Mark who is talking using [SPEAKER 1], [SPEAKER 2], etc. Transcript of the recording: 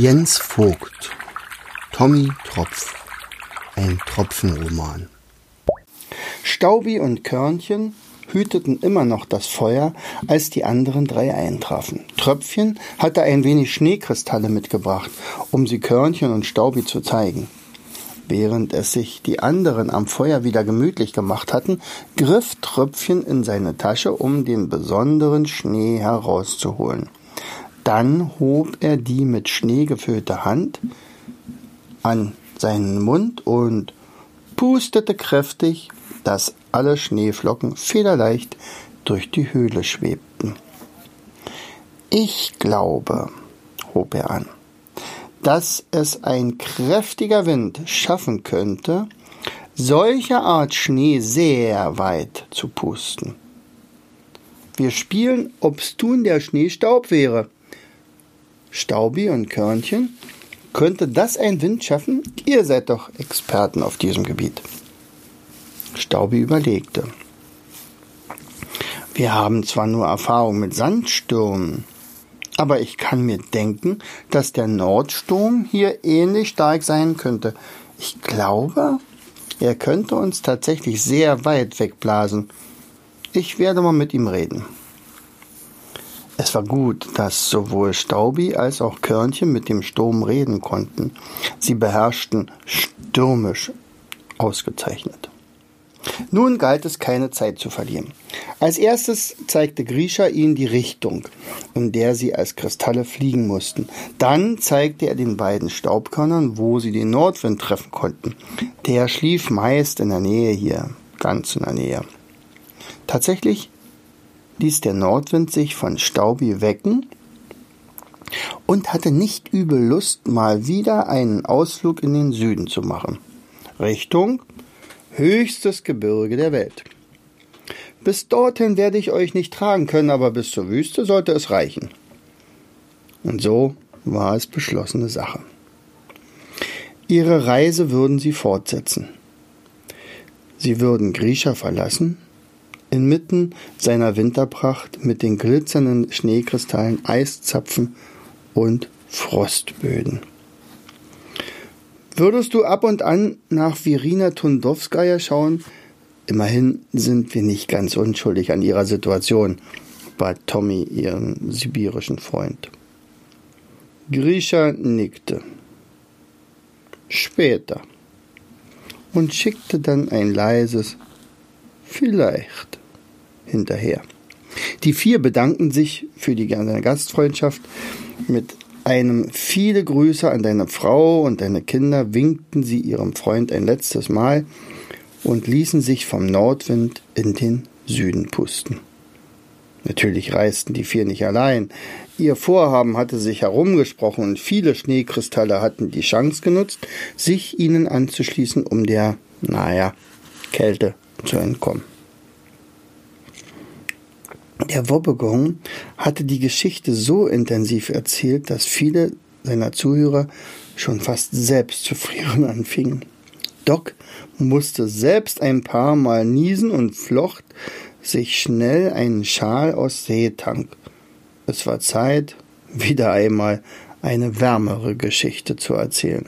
[SPEAKER 1] Jens Vogt Tommy Tropf Ein Tropfenroman Staubi und Körnchen hüteten immer noch das Feuer, als die anderen drei eintrafen. Tröpfchen hatte ein wenig Schneekristalle mitgebracht, um sie Körnchen und Staubi zu zeigen. Während es sich die anderen am Feuer wieder gemütlich gemacht hatten, griff Tröpfchen in seine Tasche, um den besonderen Schnee herauszuholen. Dann hob er die mit Schnee gefüllte Hand an seinen Mund und pustete kräftig, dass alle Schneeflocken federleicht durch die Höhle schwebten. Ich glaube, hob er an, dass es ein kräftiger Wind schaffen könnte, solche Art Schnee sehr weit zu pusten. Wir spielen, ob's tun der Schneestaub wäre, Staubi und Körnchen, könnte das ein Wind schaffen? Ihr seid doch Experten auf diesem Gebiet. Staubi überlegte. Wir haben zwar nur Erfahrung mit Sandstürmen, aber ich kann mir denken, dass der Nordsturm hier ähnlich stark sein könnte. Ich glaube, er könnte uns tatsächlich sehr weit wegblasen. Ich werde mal mit ihm reden. Es war gut, dass sowohl Staubi als auch Körnchen mit dem Sturm reden konnten. Sie beherrschten stürmisch ausgezeichnet. Nun galt es keine Zeit zu verlieren. Als erstes zeigte Grisha ihnen die Richtung, in der sie als Kristalle fliegen mussten. Dann zeigte er den beiden Staubkörnern, wo sie den Nordwind treffen konnten. Der schlief meist in der Nähe hier, ganz in der Nähe. Tatsächlich ließ der Nordwind sich von Staubi wecken und hatte nicht übel Lust, mal wieder einen Ausflug in den Süden zu machen. Richtung höchstes Gebirge der Welt. Bis dorthin werde ich euch nicht tragen können, aber bis zur Wüste sollte es reichen. Und so war es beschlossene Sache. Ihre Reise würden sie fortsetzen. Sie würden Grisha verlassen inmitten seiner Winterpracht mit den glitzernden Schneekristallen, Eiszapfen und Frostböden. Würdest du ab und an nach Virina Tundowskaja schauen? Immerhin sind wir nicht ganz unschuldig an ihrer Situation, bat Tommy ihren sibirischen Freund. Grisha nickte. Später. Und schickte dann ein leises Vielleicht hinterher. Die vier bedankten sich für die Gastfreundschaft mit einem viele Grüße an deine Frau und deine Kinder, winkten sie ihrem Freund ein letztes Mal und ließen sich vom Nordwind in den Süden pusten. Natürlich reisten die vier nicht allein. Ihr Vorhaben hatte sich herumgesprochen und viele Schneekristalle hatten die Chance genutzt, sich ihnen anzuschließen, um der, naja, Kälte zu entkommen. Der Wobbegong hatte die Geschichte so intensiv erzählt, dass viele seiner Zuhörer schon fast selbst zu frieren anfingen. Doc musste selbst ein paar Mal niesen und flocht sich schnell einen Schal aus Seetank. Es war Zeit, wieder einmal eine wärmere Geschichte zu erzählen.